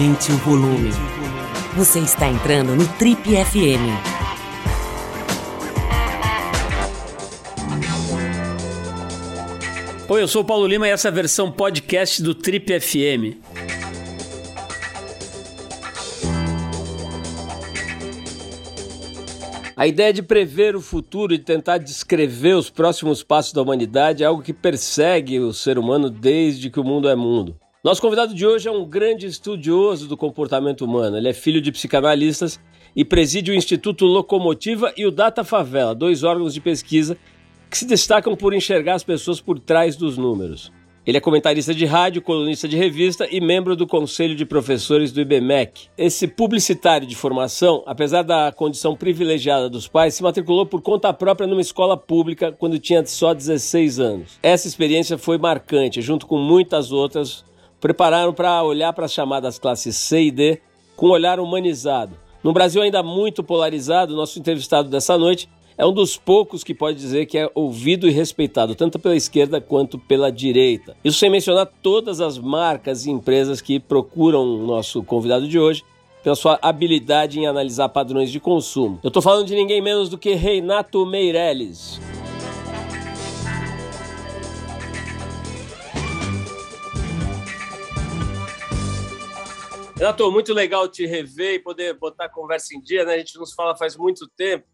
Aumente o volume. Você está entrando no Trip FM. Oi, eu sou o Paulo Lima e essa é a versão podcast do Trip FM. A ideia de prever o futuro e tentar descrever os próximos passos da humanidade é algo que persegue o ser humano desde que o mundo é mundo. Nosso convidado de hoje é um grande estudioso do comportamento humano. Ele é filho de psicanalistas e preside o Instituto Locomotiva e o Data Favela, dois órgãos de pesquisa que se destacam por enxergar as pessoas por trás dos números. Ele é comentarista de rádio, colunista de revista e membro do Conselho de Professores do IBMEC. Esse publicitário de formação, apesar da condição privilegiada dos pais, se matriculou por conta própria numa escola pública quando tinha só 16 anos. Essa experiência foi marcante, junto com muitas outras, prepararam para olhar para as chamadas classes C e D com um olhar humanizado. No Brasil ainda muito polarizado, nosso entrevistado dessa noite é um dos poucos que pode dizer que é ouvido e respeitado, tanto pela esquerda quanto pela direita. Isso sem mencionar todas as marcas e empresas que procuram o nosso convidado de hoje pela sua habilidade em analisar padrões de consumo. Eu estou falando de ninguém menos do que Reinato Meirelles. Renato, muito legal te rever e poder botar a conversa em dia, né? A gente não se fala faz muito tempo.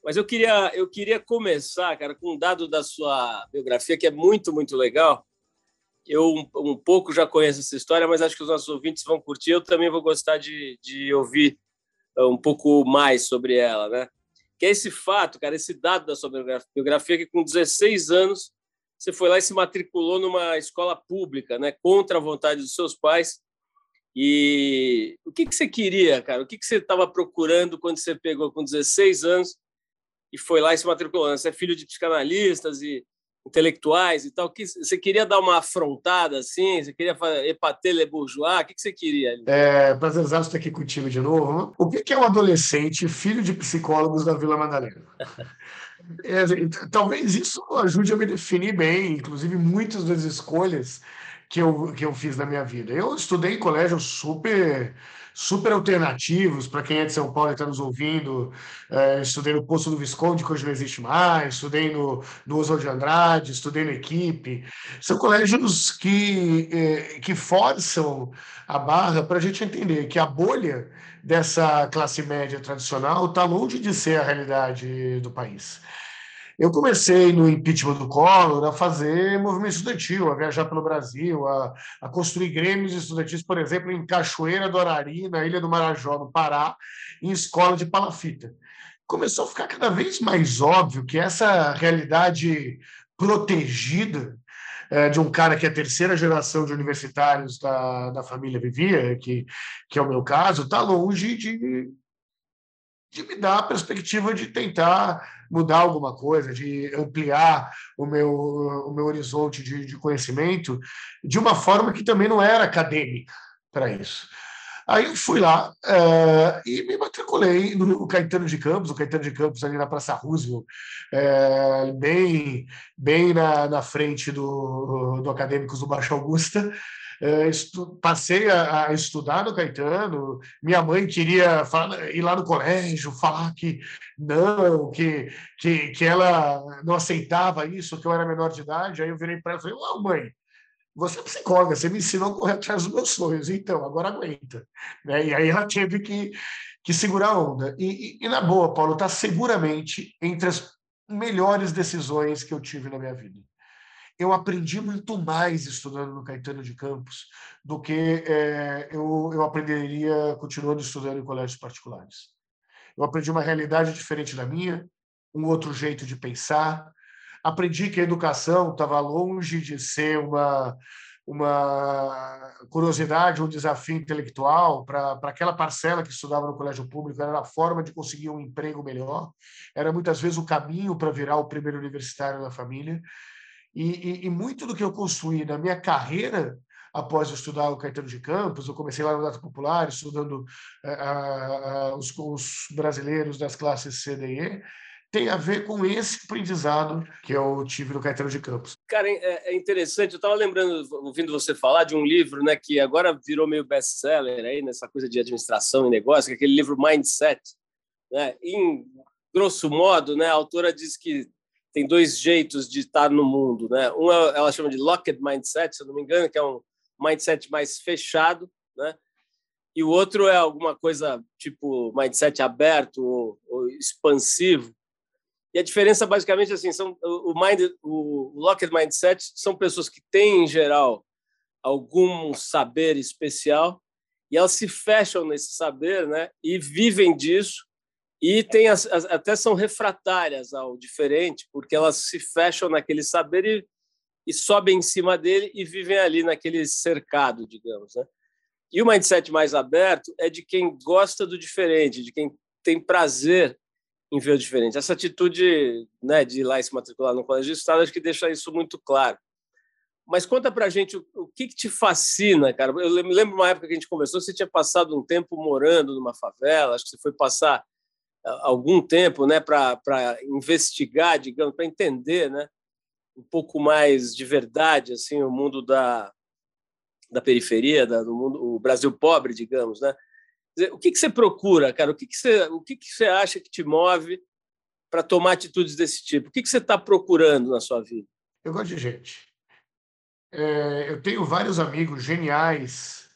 Mas eu queria, eu queria começar, cara, com um dado da sua biografia que é muito, muito legal. Eu um, um, pouco já conheço essa história, mas acho que os nossos ouvintes vão curtir. Eu também vou gostar de, de ouvir uh, um pouco mais sobre ela, né? Que é esse fato, cara, esse dado da sua biografia, que com 16 anos você foi lá e se matriculou numa escola pública, né? Contra a vontade dos seus pais. E o que, que você queria, cara? O que, que você estava procurando quando você pegou com 16 anos e foi lá e se matriculou. Você é filho de psicanalistas e intelectuais e tal. Que você queria dar uma afrontada assim? Você queria fazer epater le bourgeois? O que, você queria? É, prazerzado estar aqui contigo de novo. O que é um adolescente filho de psicólogos da Vila Madalena? é, talvez isso ajude a me definir bem, inclusive muitas das escolhas que eu, que eu fiz na minha vida. Eu estudei em colégio super super alternativos para quem é de São Paulo e está nos ouvindo. É, estudei no Poço do Visconde, que hoje não existe mais, estudei no, no Oswald de Andrade, estudei na Equipe. São colégios que, é, que forçam a barra para a gente entender que a bolha dessa classe média tradicional está longe de ser a realidade do país. Eu comecei no impeachment do Collor a fazer movimento estudantil, a viajar pelo Brasil, a, a construir grêmios estudantis, por exemplo, em Cachoeira do Arari, na Ilha do Marajó, no Pará, em escola de palafita. Começou a ficar cada vez mais óbvio que essa realidade protegida é, de um cara que a terceira geração de universitários da, da família vivia, que, que é o meu caso, está longe de, de me dar a perspectiva de tentar mudar alguma coisa, de ampliar o meu, o meu horizonte de, de conhecimento de uma forma que também não era acadêmica para isso. Aí eu fui lá uh, e me matriculei no Caetano de Campos, o Caetano de Campos ali na Praça Roosevelt, uh, bem, bem na, na frente do, do Acadêmicos do Baixo Augusta, passei a, a, estudar no Caetano, minha mãe queria falar, ir lá no colégio, falar que não, que, que, que ela não aceitava isso, que eu era menor de idade. Aí eu virei para ela e falei: oh, mãe, você é psicóloga, você me ensinou a correr atrás dos meus sonhos, então agora aguenta. Né? E aí ela teve que, que segurar a onda. E, e, e na boa, Paulo, está seguramente entre as melhores decisões que eu tive na minha vida eu aprendi muito mais estudando no Caetano de Campos do que é, eu, eu aprenderia continuando estudando em colégios particulares. Eu aprendi uma realidade diferente da minha, um outro jeito de pensar. Aprendi que a educação estava longe de ser uma, uma curiosidade, um desafio intelectual para aquela parcela que estudava no colégio público, era a forma de conseguir um emprego melhor, era muitas vezes o caminho para virar o primeiro universitário da família. E, e, e, muito do que eu construí na minha carreira, após estudar o Caetano de Campos, eu comecei lá no Data Popular, estudando uh, uh, os, os, brasileiros das classes C, D e E, tem a ver com esse aprendizado que eu tive no Caetano de Campos. Cara, é, é interessante. Eu estava lembrando, ouvindo você falar de um livro, né, que agora virou meio best-seller aí nessa coisa de administração e negócio, que é aquele livro Mindset. Né? Em grosso modo, né, a autora diz que tem dois jeitos de estar no mundo, né? Um ela chama de locked mindset, se eu não me engano, que é um mindset mais fechado, né? E o outro é alguma coisa tipo mindset aberto ou, ou expansivo, e a diferença basicamente assim, são o mind, o locked mindset são pessoas que têm em geral algum saber especial e elas se fecham nesse saber, né? E vivem disso e tem as, as, até são refratárias ao diferente, porque elas se fecham naquele saber e, e sobem em cima dele e vivem ali naquele cercado, digamos, né? E o mindset mais aberto é de quem gosta do diferente, de quem tem prazer em ver o diferente. Essa atitude né, de ir lá e se matricular no colégio de Estado, acho que deixa isso muito claro. Mas conta para a gente o, o que, que, te fascina, cara. Eu me lembro uma época que a gente conversou, você tinha passado um tempo morando numa favela, acho que você foi passar algum tempo né, para investigar, digamos, para entender né, um pouco mais de verdade assim o mundo da, da periferia, da, do mundo, o Brasil pobre, digamos, né? o que, que você procura, cara? O que, que, você, o que, que você acha que te move para tomar atitudes desse tipo? O que, que você está procurando na sua vida? Eu gosto de gente. É, eu tenho vários amigos geniais,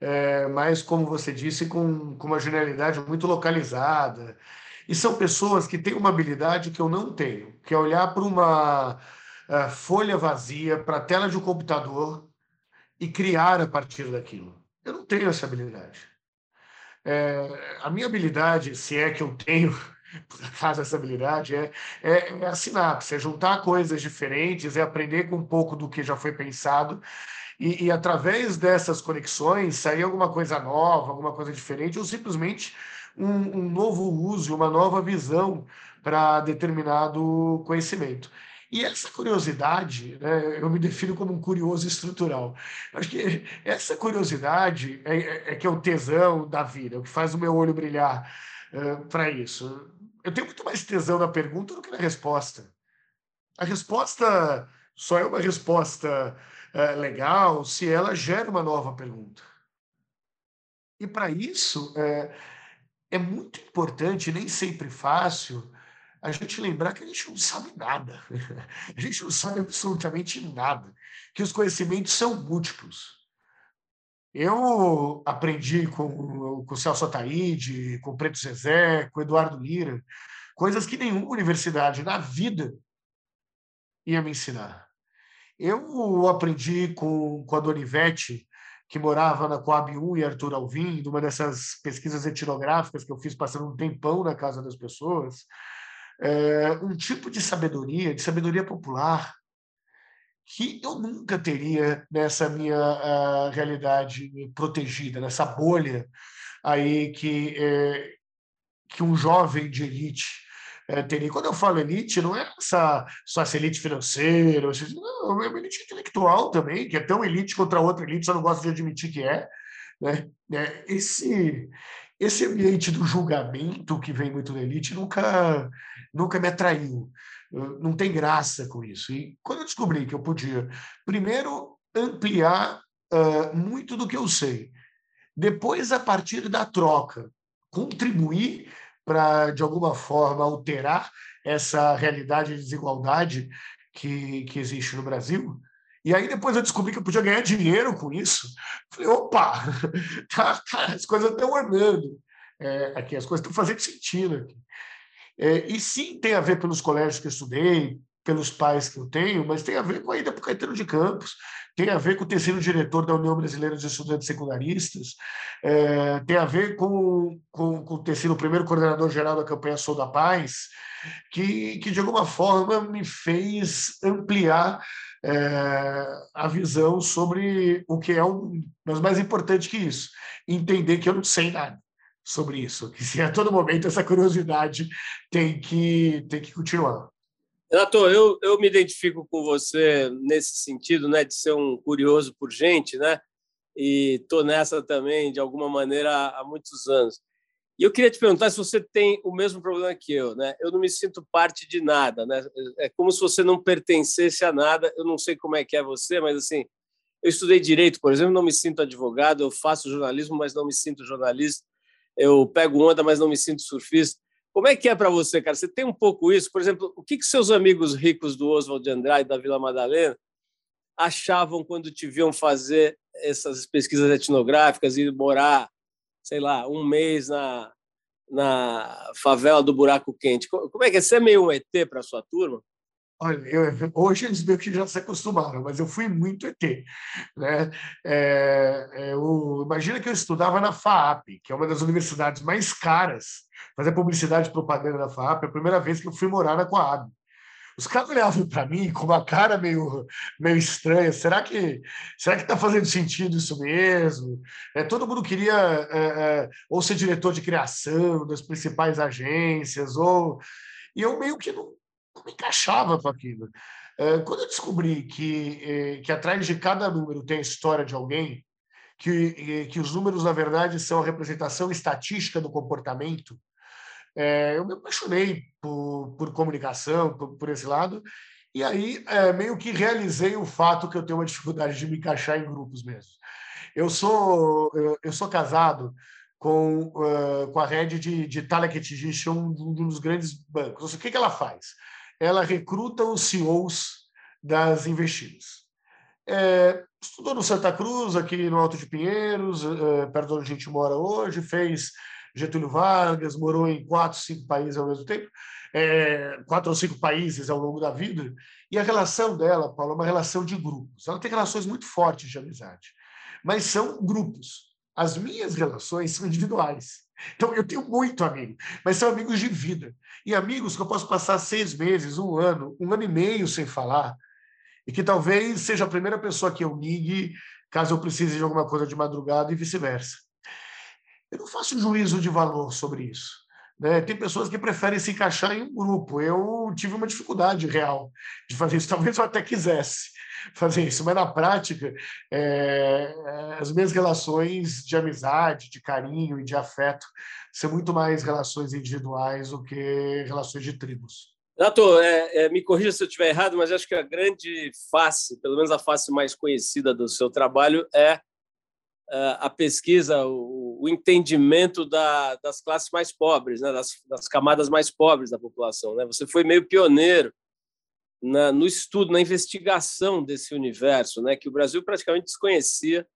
é, mas, como você disse, com, com uma genialidade muito localizada. E são pessoas que têm uma habilidade que eu não tenho, que é olhar para uma uh, folha vazia, para a tela de um computador e criar a partir daquilo. Eu não tenho essa habilidade. É, a minha habilidade, se é que eu tenho, por essa habilidade, é, é, é a sinapse, é juntar coisas diferentes, é aprender com um pouco do que já foi pensado e, e, através dessas conexões sair alguma coisa nova, alguma coisa diferente, ou simplesmente um, um novo uso, uma nova visão para determinado conhecimento. E essa curiosidade, né, eu me defino como um curioso estrutural. Acho que essa curiosidade é, é, é que é o tesão da vida, é o que faz o meu olho brilhar uh, para isso. Eu tenho muito mais tesão na pergunta do que na resposta. A resposta só é uma resposta uh, legal se ela gera uma nova pergunta. E para isso, é, é muito importante, nem sempre fácil, a gente lembrar que a gente não sabe nada. A gente não sabe absolutamente nada. Que os conhecimentos são múltiplos. Eu aprendi com, com o Celso Ataíde, com o Preto Zezé, com o Eduardo Lira, coisas que nenhuma universidade na vida ia me ensinar. Eu aprendi com, com a Donivete, que morava na Coab 1 e Arthur Alvim, numa dessas pesquisas etnográficas que eu fiz passando um tempão na casa das pessoas é, um tipo de sabedoria, de sabedoria popular, que eu nunca teria nessa minha uh, realidade protegida, nessa bolha aí que, é, que um jovem de elite é, teria. Quando eu falo elite, não é essa, só essa elite financeira, não, é uma elite intelectual também, que é tão elite contra outra elite, só não gosto de admitir que é. Né? É, esse, esse ambiente do julgamento que vem muito da elite nunca, nunca me atraiu. Não tem graça com isso. E quando eu descobri que eu podia, primeiro, ampliar uh, muito do que eu sei, depois, a partir da troca, contribuir para, de alguma forma, alterar essa realidade de desigualdade que, que existe no Brasil, e aí depois eu descobri que eu podia ganhar dinheiro com isso. Falei, opa, tá, tá, as coisas estão andando é, aqui, as coisas estão fazendo sentido aqui. É, e sim, tem a ver pelos colégios que eu estudei, pelos pais que eu tenho, mas tem a ver com a ida para o Caetano de Campos, tem a ver com ter sido diretor da União Brasileira de Estudantes Secundaristas, é, tem a ver com, com, com o primeiro coordenador geral da campanha Sou da Paz, que, que de alguma forma me fez ampliar é, a visão sobre o que é um, mas mais importante que isso, entender que eu não sei nada sobre isso, que se a todo momento essa curiosidade tem que tem que continuar. Renato, eu, eu me identifico com você nesse sentido, né, de ser um curioso por gente, né, e tô nessa também de alguma maneira há muitos anos. E eu queria te perguntar se você tem o mesmo problema que eu, né? Eu não me sinto parte de nada, né? É como se você não pertencesse a nada. Eu não sei como é que é você, mas assim, eu estudei direito, por exemplo, não me sinto advogado, eu faço jornalismo, mas não me sinto jornalista. Eu pego onda, mas não me sinto surfista. Como é que é para você, cara? Você tem um pouco isso? Por exemplo, o que, que seus amigos ricos do Oswald de Andrade, da Vila Madalena, achavam quando te viam fazer essas pesquisas etnográficas e morar sei lá, um mês na, na favela do Buraco Quente. Como é que é? Você é meio um ET para a sua turma? Olha, eu, hoje eles meio que já se acostumaram, mas eu fui muito ET. Né? É, é, eu, imagina que eu estudava na FAAP, que é uma das universidades mais caras, fazer publicidade e propaganda na FAAP, é a primeira vez que eu fui morar na Coab. Os caras olhavam para mim com uma cara meio, meio estranha. Será que será que está fazendo sentido isso mesmo? É, todo mundo queria é, é, ou ser diretor de criação das principais agências, ou e eu meio que não me encaixava com aquilo. É, quando eu descobri que, é, que atrás de cada número tem a história de alguém, que, que os números, na verdade, são a representação estatística do comportamento, eu me apaixonei por, por comunicação, por, por, esse lado, e aí meio que realizei o fato que eu tenho uma dificuldade de me encaixar em grupos mesmo. Eu sou, eu sou casado com, com a rede de, de Talent Acquisition um dos grandes bancos. O que, que ela faz? Ela recruta os CEOs das investidas. É, estudou no Santa Cruz, aqui no Alto de Pinheiros, uh, perto de onde a gente mora hoje, fez Getúlio Vargas, morou em quatro, cinco países ao mesmo tempo, é, quatro ou cinco países ao longo da vida, e a relação dela, Paulo, é uma relação de grupos. Ela tem relações muito fortes de amizade, mas são grupos. As minhas relações são individuais. Então, eu tenho muito amigo, mas são amigos de vida. E amigos que eu posso passar seis meses, um ano, um ano e meio sem falar, e que talvez seja a primeira pessoa que eu ligue caso eu precise de alguma coisa de madrugada e vice-versa. Eu não faço juízo de valor sobre isso. Né? Tem pessoas que preferem se encaixar em um grupo. Eu tive uma dificuldade real de fazer isso. Talvez eu até quisesse fazer isso, mas na prática, é, as minhas relações de amizade, de carinho e de afeto são muito mais relações individuais do que relações de tribos. Nato, é, é, me corrija se eu estiver errado, mas acho que a grande face, pelo menos a face mais conhecida do seu trabalho, é uh, a pesquisa, o, o entendimento da, das classes mais pobres, né, das, das, camadas mais pobres da população. Né? Você foi meio pioneiro na, no estudo, na investigação desse universo, né, que o Brasil praticamente desconhecia.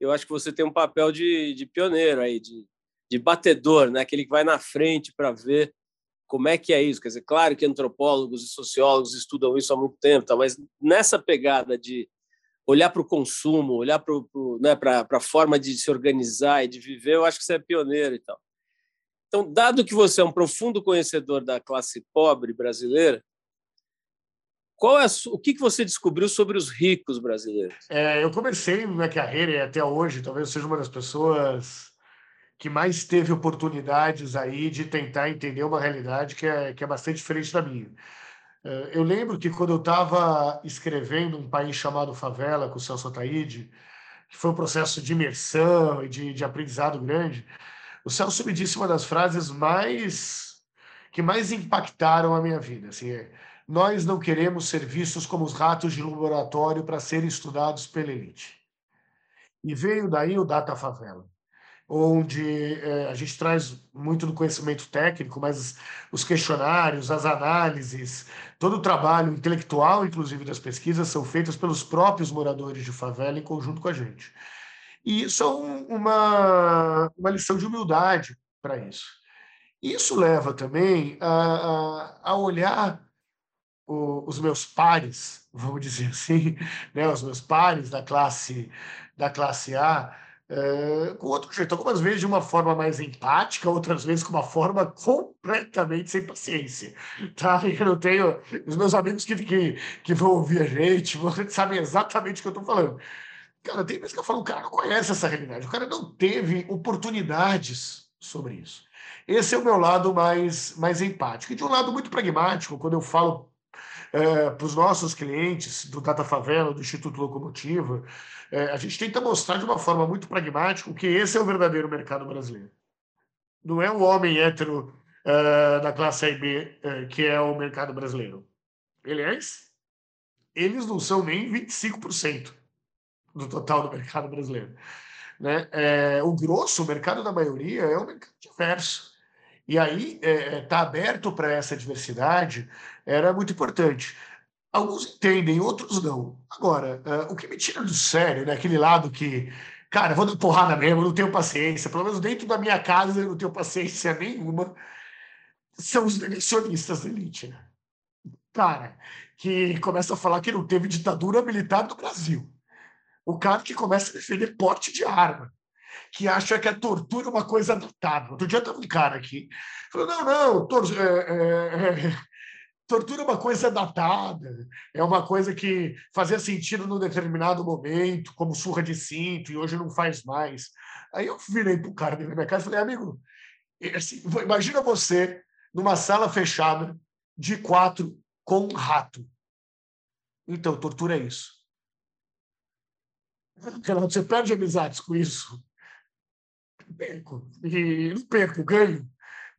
Eu acho que você tem um papel de, de pioneiro aí, de, de batedor, né, aquele que vai na frente para ver como é que é isso. Quer dizer, claro que antropólogos e sociólogos estudam isso há muito tempo, tá? mas nessa pegada de olhar para o consumo, olhar para né, a forma de se organizar e de viver, eu acho que você é pioneiro e tal. Então, dado que você é um profundo conhecedor da classe pobre brasileira, qual é o que, você descobriu sobre os ricos brasileiros? É, eu comecei minha carreira e até hoje, talvez seja uma das pessoas que mais teve oportunidades aí de tentar entender uma realidade que é, que é bastante diferente da minha. Eh, eu lembro que quando eu estava escrevendo um país chamado Favela com o Celso Ataíde, que foi um processo de imersão e de, de aprendizado grande, o Celso me disse uma das frases mais que mais impactaram a minha vida. Assim, é, nós não queremos ser vistos como os ratos de laboratório para serem estudados pela elite. E veio daí o Data Favela onde é, a gente traz muito do conhecimento técnico, mas os questionários, as análises, todo o trabalho intelectual, inclusive das pesquisas, são feitos pelos próprios moradores de favela em conjunto com a gente. E isso é um, uma, uma lição de humildade para isso. Isso leva também a, a, a olhar o, os meus pares, vamos dizer assim, né, os meus pares da classe da classe A, é, com outro jeito, algumas vezes de uma forma mais empática, outras vezes com uma forma completamente sem paciência. Tá? Eu não tenho. Os meus amigos que, que, que vão ouvir a gente sabem exatamente o que eu estou falando. Cara, tem vezes que eu falo, o cara não conhece essa realidade, o cara não teve oportunidades sobre isso. Esse é o meu lado mais, mais empático. E de um lado muito pragmático, quando eu falo é, para os nossos clientes do Data Favela, do Instituto Locomotiva, é, a gente tenta mostrar de uma forma muito pragmática que esse é o verdadeiro mercado brasileiro. não é o homem hétero uh, da classe A e B uh, que é o mercado brasileiro. Aliás, eles não são nem 25% do total do mercado brasileiro. Né? É, o grosso, o mercado da maioria, é um mercado diverso. E aí, estar é, é tá aberto para essa diversidade era muito importante. Alguns entendem, outros não. Agora, uh, o que me tira do sério, né, aquele lado que, cara, vou dar porrada mesmo, não tenho paciência, pelo menos dentro da minha casa eu não tenho paciência nenhuma, são os negacionistas da elite. Né? Cara, que começa a falar que não teve ditadura militar no Brasil. O cara que começa a defender porte de arma, que acha que a tortura é uma coisa datada. Outro dia estava um cara aqui, falou: não, não, tor é, é, é, tortura é uma coisa datada, é uma coisa que fazia sentido num determinado momento, como surra de cinto, e hoje não faz mais. Aí eu virei para o cara da minha casa e falei: amigo, assim, imagina você numa sala fechada de quatro com um rato. Então, tortura é isso. Você perde amizades com isso. Perco. E não perco, ganho.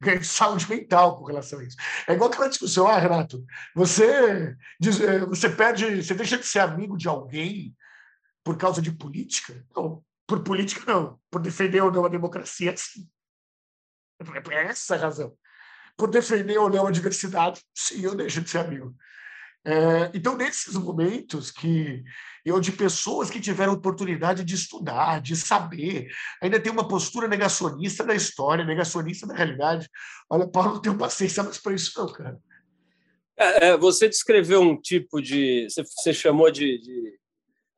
Ganho saúde mental com relação a isso. É igual aquela discussão, ah, Renato, você, diz, eh, você perde, você deixa de ser amigo de alguém por causa de política? Não, por política não. Por defender ou não a democracia, sim. É essa a razão. Por defender ou não a diversidade, sim, eu deixo de ser amigo. É, então, nesses momentos que eu de pessoas que tiveram oportunidade de estudar, de saber, ainda tem uma postura negacionista da história, negacionista da realidade. Olha, Paulo, não tenho paciência mais para isso, não, cara. É, é, você descreveu um tipo de. Você, chamou de, de,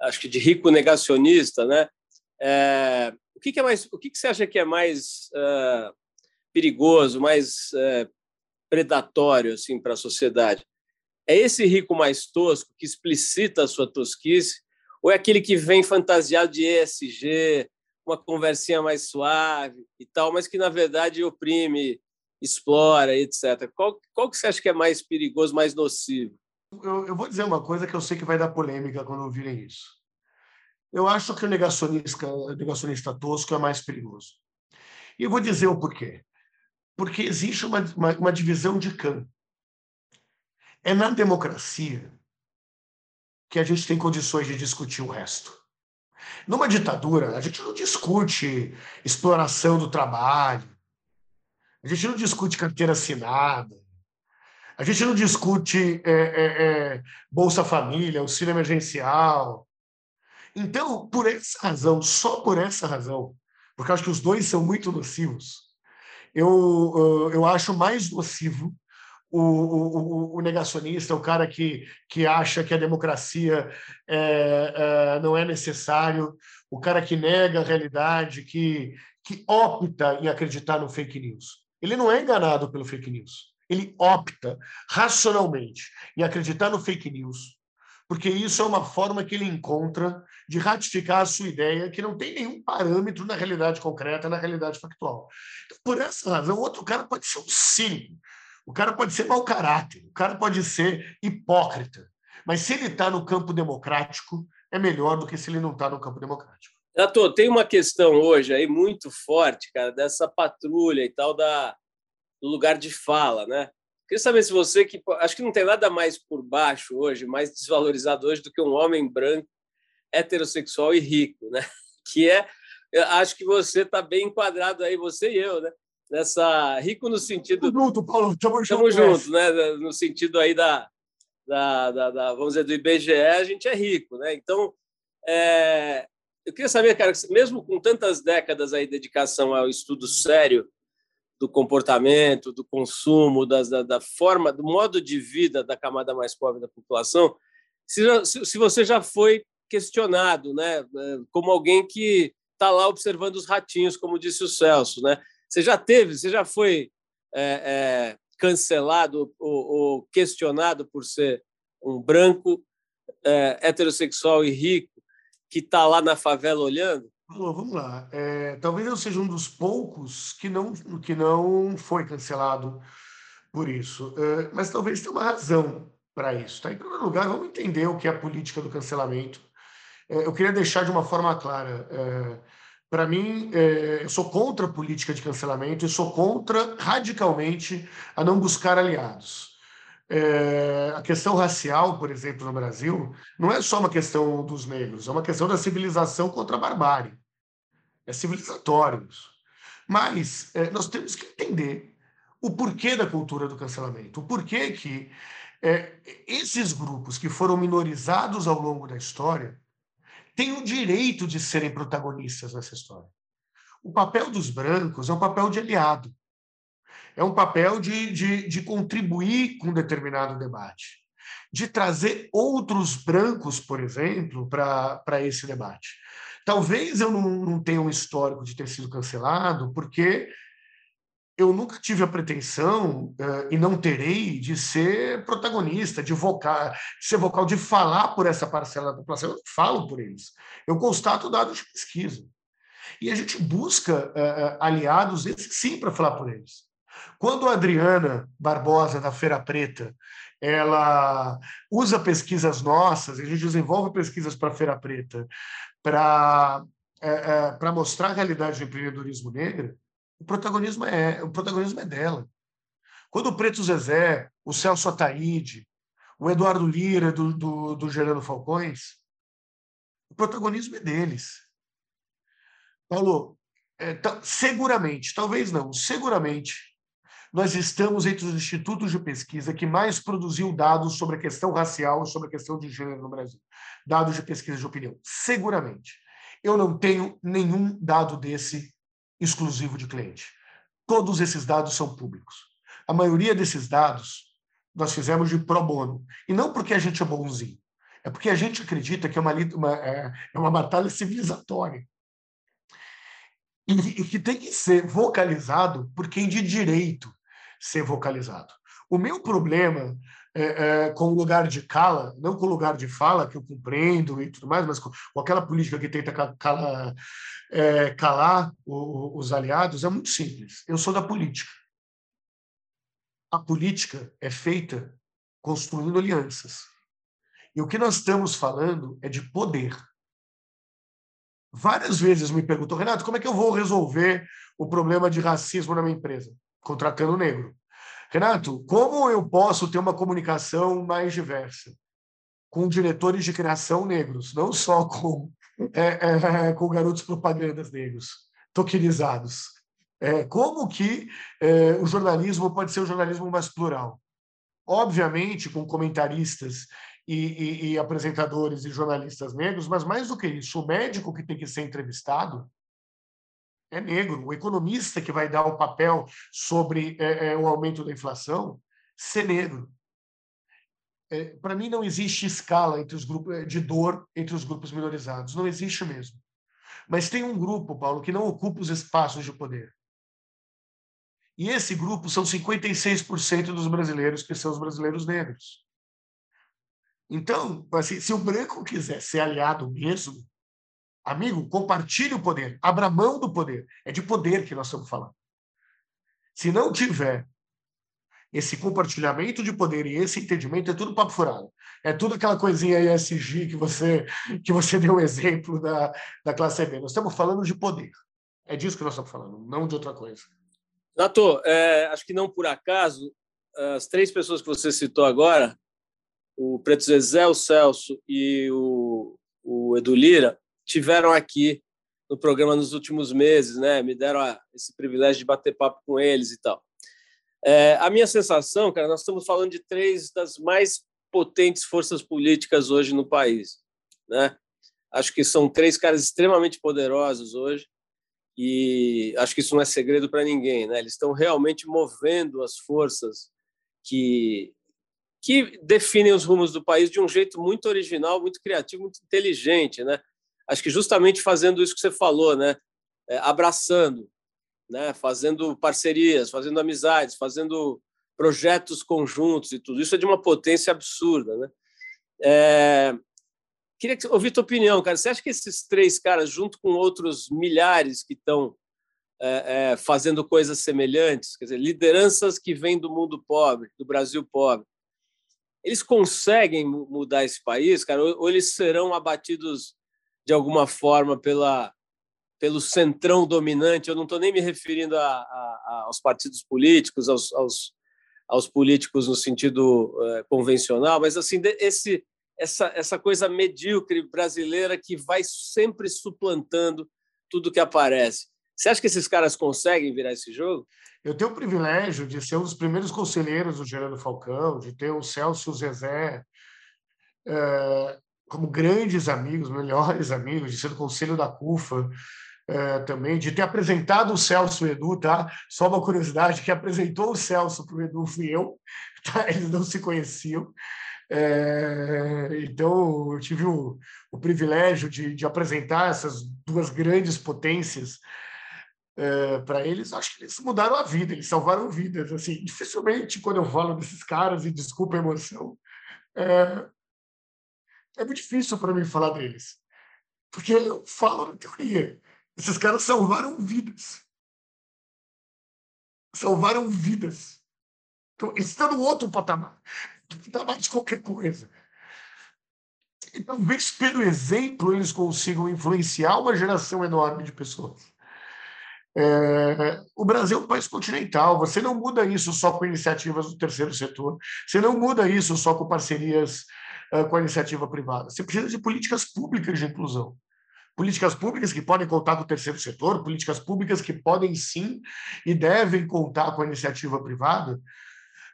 Acho que de rico negacionista, né? É, o que, que, é mais. O que, que você acha que é mais uh, perigoso, mais uh, predatório assim, para a sociedade? É esse rico mais tosco que explicita a sua tosquice? Ou é aquele que vem fantasiado de ESG, uma conversinha mais suave e tal, mas que na verdade oprime, explora, etc. Qual, qual que você acha que é mais perigoso, mais nocivo? Eu, eu vou dizer uma coisa que eu sei que vai dar polêmica quando ouvirem isso. Eu acho que o negacionista, o negacionista tosco é mais perigoso. E eu vou dizer o porquê. Porque existe uma, uma, uma divisão de campo. É na democracia que a gente tem condições de discutir o resto. Numa ditadura, a gente não discute exploração do trabalho, a gente não discute carteira assinada, a gente não discute é, é, é, Bolsa Família, auxílio emergencial. Então, por essa razão, só por essa razão, porque eu acho que os dois são muito nocivos, eu, eu acho mais nocivo o, o, o, negacionista, o cara que, que acha que a democracia é, é, não é necessário, o cara que nega a realidade, que, que opta em acreditar no fake news. Ele não é enganado pelo fake news. Ele opta racionalmente em acreditar no fake news, porque isso é uma forma que ele encontra de ratificar a sua ideia que não tem nenhum parâmetro na realidade concreta, na realidade factual. Então, por essa razão, outro cara pode ser um cínico, o cara pode ser mau caráter, o cara pode ser hipócrita, mas se ele está no campo democrático, é melhor do que se ele não está no campo democrático. Renato, tem uma questão hoje aí muito forte, cara, dessa patrulha e tal da, do lugar de fala, né? Queria saber se você, que acho que não tem nada mais por baixo hoje, mais desvalorizado hoje do que um homem branco, heterossexual e rico, né? Que é, acho que você está bem enquadrado aí, você e eu, né? Nessa rico no sentido Tamo junto, Paulo, estamos juntos, né? No sentido aí da, da, da, da, vamos dizer do IBGE, a gente é rico, né? Então, é, eu queria saber, cara, mesmo com tantas décadas aí de dedicação ao estudo sério do comportamento, do consumo, das, da, da, forma, do modo de vida da camada mais pobre da população, se, se você já foi questionado, né, como alguém que está lá observando os ratinhos, como disse o Celso, né? Você já teve, você já foi é, é, cancelado ou, ou, questionado por ser um branco é, heterossexual e rico que está lá na favela olhando? vamos lá. É, talvez eu seja um dos poucos que não, que não foi cancelado por isso. É, mas talvez tenha uma razão para isso. Tá? Em primeiro lugar, vamos entender o que é a política do cancelamento. É, eu queria deixar de uma forma clara para mim, é, eu sou contra a política de cancelamento e sou contra radicalmente a não buscar aliados. É, a questão racial, por exemplo, no Brasil, não é só uma questão dos negros, é uma questão da civilização contra a barbárie. É civilizatório. Mas é, nós temos que entender o porquê da cultura do cancelamento, o porquê que é, esses grupos que foram minorizados ao longo da história têm o direito de serem protagonistas nessa história. O papel dos brancos é um papel de aliado, é um papel de, de, de contribuir com um determinado debate, de trazer outros brancos, por exemplo, para esse debate. Talvez eu não, não tenha um histórico de ter sido cancelado, porque eu nunca tive a pretensão uh, e não terei de ser protagonista, de vocal, de ser vocal, de falar por essa parcela da população. Eu falo por eles. Eu constato dados de pesquisa. E a gente busca uh, aliados, esses sim, para falar por eles. Quando a Adriana Barbosa, da Feira Preta, ela usa pesquisas nossas, a gente desenvolve pesquisas para a Feira Preta, para é, mostrar a realidade do empreendedorismo negro, o protagonismo é, o protagonismo é dela. Quando o Preto Zezé, o Celso Ataíde, o Eduardo Lira do, do, do Gerando Falcões, o protagonismo é deles. Paulo, é, seguramente, talvez não, seguramente, nós estamos entre os institutos de pesquisa que mais produziu dados sobre a questão racial e sobre a questão de gênero no Brasil. Dados de pesquisa de opinião. Seguramente. Eu não tenho nenhum dado desse exclusivo de cliente. Todos esses dados são públicos. A maioria desses dados nós fizemos de pro bono. E não porque a gente é bonzinho. É porque a gente acredita que é uma, uma é, é uma batalha civilizatória. E, e que tem que ser vocalizado por quem de direito ser vocalizado. O meu problema é, é, com o lugar de cala, não com o lugar de fala, que eu compreendo e tudo mais, mas com, com aquela política que tenta cala, é, calar o, os aliados, é muito simples. Eu sou da política. A política é feita construindo alianças. E o que nós estamos falando é de poder. Várias vezes me perguntou, Renato, como é que eu vou resolver o problema de racismo na minha empresa? contratando negro. Renato, como eu posso ter uma comunicação mais diversa? Com diretores de criação negros, não só com, é, é, com garotos propagandas negros, tokenizados. É, como que é, o jornalismo pode ser um jornalismo mais plural? Obviamente, com comentaristas e, e, e apresentadores e jornalistas negros, mas mais do que isso, o médico que tem que ser entrevistado é negro. O economista que vai dar o papel sobre é, é, o aumento da inflação, ser negro. É, Para mim, não existe escala entre os grupos de dor entre os grupos minorizados. Não existe mesmo. Mas tem um grupo, Paulo, que não ocupa os espaços de poder. E esse grupo são 56% dos brasileiros que são os brasileiros negros. Então, assim, se o branco quiser ser aliado mesmo, Amigo, compartilhe o poder, abra mão do poder. É de poder que nós estamos falando. Se não tiver esse compartilhamento de poder e esse entendimento, é tudo papo furado. É tudo aquela coisinha ESG que você, que você deu o exemplo da, da classe B. Nós estamos falando de poder. É disso que nós estamos falando, não de outra coisa. Nato, é, acho que não por acaso, as três pessoas que você citou agora, o Preto Zezé, o Celso e o, o Edu Lira, tiveram aqui no programa nos últimos meses, né? Me deram a, esse privilégio de bater papo com eles e tal. É, a minha sensação, cara, nós estamos falando de três das mais potentes forças políticas hoje no país, né? Acho que são três caras extremamente poderosos hoje e acho que isso não é segredo para ninguém, né? Eles estão realmente movendo as forças que que definem os rumos do país de um jeito muito original, muito criativo, muito inteligente, né? Acho que justamente fazendo isso que você falou, né? É, abraçando, né? fazendo parcerias, fazendo amizades, fazendo projetos conjuntos e tudo. Isso é de uma potência absurda. Né? É... Queria ouvir tua opinião, cara. Você acha que esses três caras, junto com outros milhares que estão é, é, fazendo coisas semelhantes, quer dizer, lideranças que vêm do mundo pobre, do Brasil pobre, eles conseguem mudar esse país, cara, ou, ou eles serão abatidos de alguma forma pela, pelo centrão dominante. Eu não estou nem me referindo a, a, aos partidos políticos, aos, aos, aos políticos no sentido uh, convencional, mas assim esse essa essa coisa medíocre brasileira que vai sempre suplantando tudo que aparece. Você acha que esses caras conseguem virar esse jogo? Eu tenho o privilégio de ser um dos primeiros conselheiros do Gerando Falcão, de ter o Celso Zezé é, como grandes amigos, melhores amigos, de ser do conselho da CUFA é, também, de ter apresentado o Celso e o Edu, tá? Só uma curiosidade, que apresentou o Celso para o Edu fui eu, tá? Eles não se conheciam. É, então, eu tive o, o privilégio de, de apresentar essas duas grandes potências é, para eles, acho que eles mudaram a vida, eles salvaram vidas. Assim, dificilmente, quando eu falo desses caras, e desculpa a emoção, é, é muito difícil para mim falar deles. Porque eu falo na teoria. Esses caras salvaram vidas. Salvaram vidas. Então, eles estão no outro patamar. Patamar de qualquer coisa. E talvez pelo exemplo eles consigam influenciar uma geração enorme de pessoas. É, o Brasil é um país continental, você não muda isso só com iniciativas do terceiro setor, você não muda isso só com parcerias com a iniciativa privada, você precisa de políticas públicas de inclusão. Políticas públicas que podem contar com o terceiro setor, políticas públicas que podem sim e devem contar com a iniciativa privada,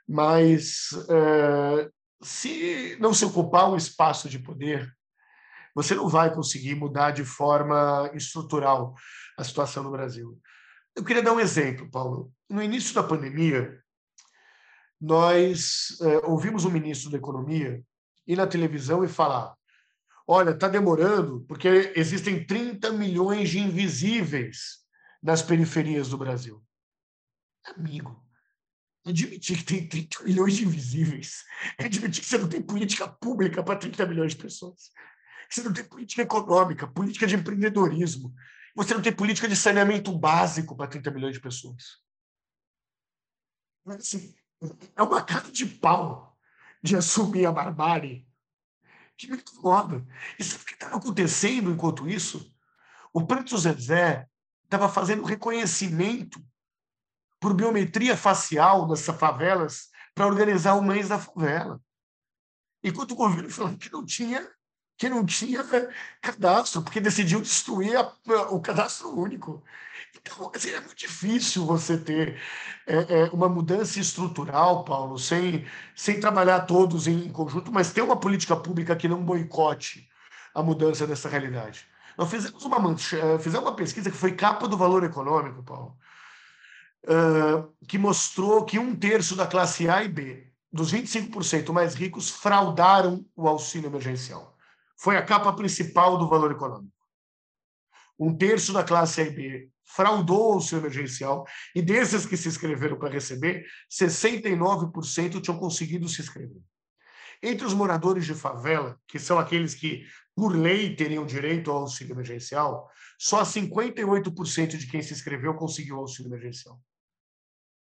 mas uh, se não se ocupar um espaço de poder, você não vai conseguir mudar de forma estrutural a situação no Brasil. Eu queria dar um exemplo, Paulo. No início da pandemia, nós é, ouvimos o ministro da Economia ir na televisão e falar: olha, está demorando porque existem 30 milhões de invisíveis nas periferias do Brasil. Amigo, admitir que tem 30 milhões de invisíveis é admitir que você não tem política pública para 30 milhões de pessoas. Você não tem política econômica, política de empreendedorismo, você não tem política de saneamento básico para 30 milhões de pessoas. Assim, é uma cara de pau de assumir a barbárie que me incomoda. E sabe o que estava acontecendo enquanto isso? O Preto Zezé estava fazendo reconhecimento por biometria facial nessas favelas para organizar o mês da favela. Enquanto o governo falou que não tinha que não tinha cadastro, porque decidiu destruir a, o cadastro único. Então, assim, é muito difícil você ter é, é, uma mudança estrutural, Paulo, sem, sem trabalhar todos em conjunto, mas ter uma política pública que não boicote a mudança dessa realidade. Nós fizemos uma, eh, fizemos uma pesquisa que foi capa do valor econômico, Paulo, uh, que mostrou que um terço da classe A e B, dos 25% mais ricos, fraudaram o auxílio emergencial foi a capa principal do valor econômico. Um terço da classe A e B fraudou o seu emergencial, e desses que se inscreveram para receber, 69% tinham conseguido se inscrever. Entre os moradores de favela, que são aqueles que, por lei, teriam direito ao auxílio emergencial, só 58% de quem se inscreveu conseguiu o auxílio emergencial.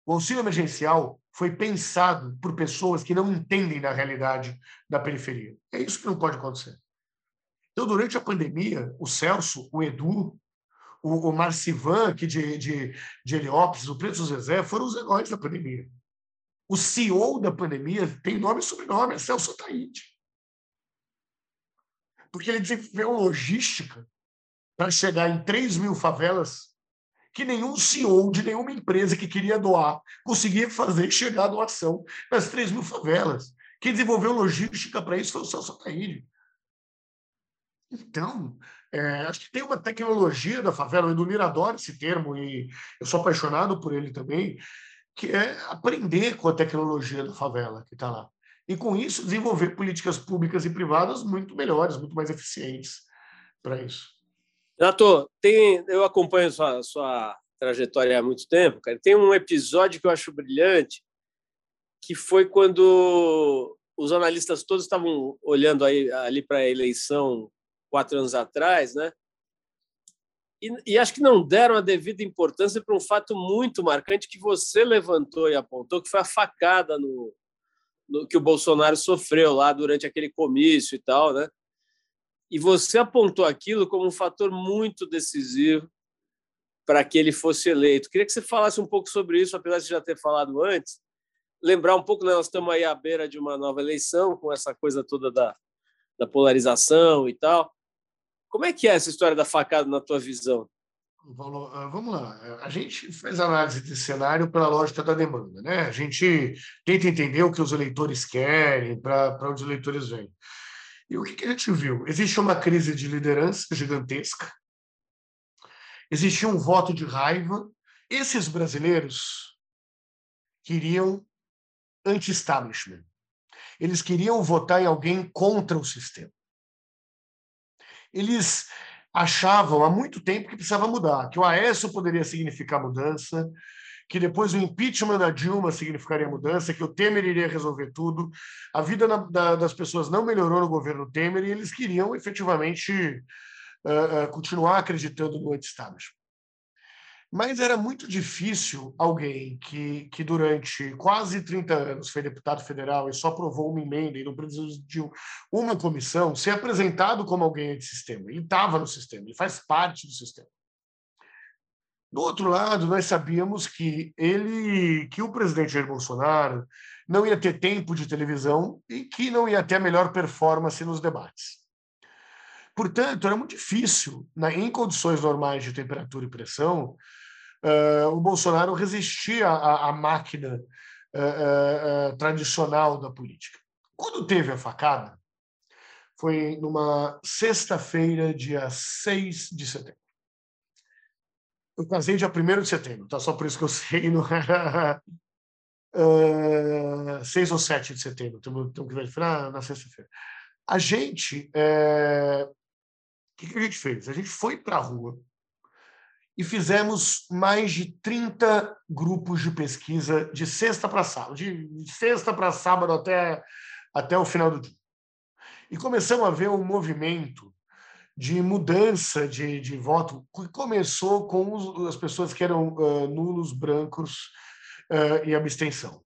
O auxílio emergencial foi pensado por pessoas que não entendem da realidade da periferia. É isso que não pode acontecer. Então, durante a pandemia, o Celso, o Edu, o, o Marcivan, aqui de, de, de Heliópolis, o Preto Zezé, foram os heróis da pandemia. O CEO da pandemia tem nome e sobrenome, é Celso Taíde. Porque ele desenvolveu logística para chegar em 3 mil favelas que nenhum CEO de nenhuma empresa que queria doar conseguia fazer chegar a doação nas 3 mil favelas. Quem desenvolveu logística para isso foi o Celso Taíde. Então, é, acho que tem uma tecnologia da favela, o Edunir adora esse termo e eu sou apaixonado por ele também, que é aprender com a tecnologia da favela que está lá. E com isso desenvolver políticas públicas e privadas muito melhores, muito mais eficientes para isso. Renato, tem, eu acompanho sua, sua trajetória há muito tempo, cara. Tem um episódio que eu acho brilhante, que foi quando os analistas todos estavam olhando aí, ali para a eleição quatro anos atrás, né? E, e, acho que não deram a devida importância para um fato muito marcante que você levantou e apontou, que foi a facada no, no, que o Bolsonaro sofreu lá durante aquele comício e tal, né? E você apontou aquilo como um fator muito decisivo para que ele fosse eleito. Queria que você falasse um pouco sobre isso, apesar de já ter falado antes. Lembrar um pouco, né, nós estamos aí à beira de uma nova eleição, com essa coisa toda da, da polarização e tal. Como é que é essa história da facada na tua visão? Ah, vamos lá. A gente faz análise de cenário pela lógica da demanda, né? A gente tenta entender o que os eleitores querem, para onde os eleitores vêm. E o que, que a gente viu? Existe uma crise de liderança gigantesca, existia um voto de raiva. Esses brasileiros queriam anti-establishment. Eles queriam votar em alguém contra o sistema. Eles achavam há muito tempo que precisava mudar, que o Aécio poderia significar mudança, que depois o impeachment da Dilma significaria mudança, que o Temer iria resolver tudo. A vida na, da, das pessoas não melhorou no governo Temer e eles queriam efetivamente uh, uh, continuar acreditando no anti-establishment. Mas era muito difícil alguém que, que durante quase 30 anos foi deputado federal e só provou uma emenda e não precisou de uma comissão ser apresentado como alguém antissistema. Ele estava no sistema, ele faz parte do sistema. Do outro lado, nós sabíamos que ele, que o presidente Jair Bolsonaro não ia ter tempo de televisão e que não ia ter a melhor performance nos debates. Portanto, era muito difícil, em condições normais de temperatura e pressão, uh, o Bolsonaro resistir à, à máquina uh, uh, tradicional da política. Quando teve a facada, foi numa sexta-feira, dia 6 de setembro. Eu casei dia 1 de setembro, tá? Só por isso que eu sei, era. Uh, 6 ou 7 de setembro, temos, que verificar na, na sexta-feira. A gente. O que, que a gente fez? A gente foi para a rua e fizemos mais de 30 grupos de pesquisa de sexta para sábado, de sexta para sábado até, até o final do dia. E começamos a ver um movimento de mudança de, de voto que começou com os, as pessoas que eram uh, nulos, brancos uh, e abstenção.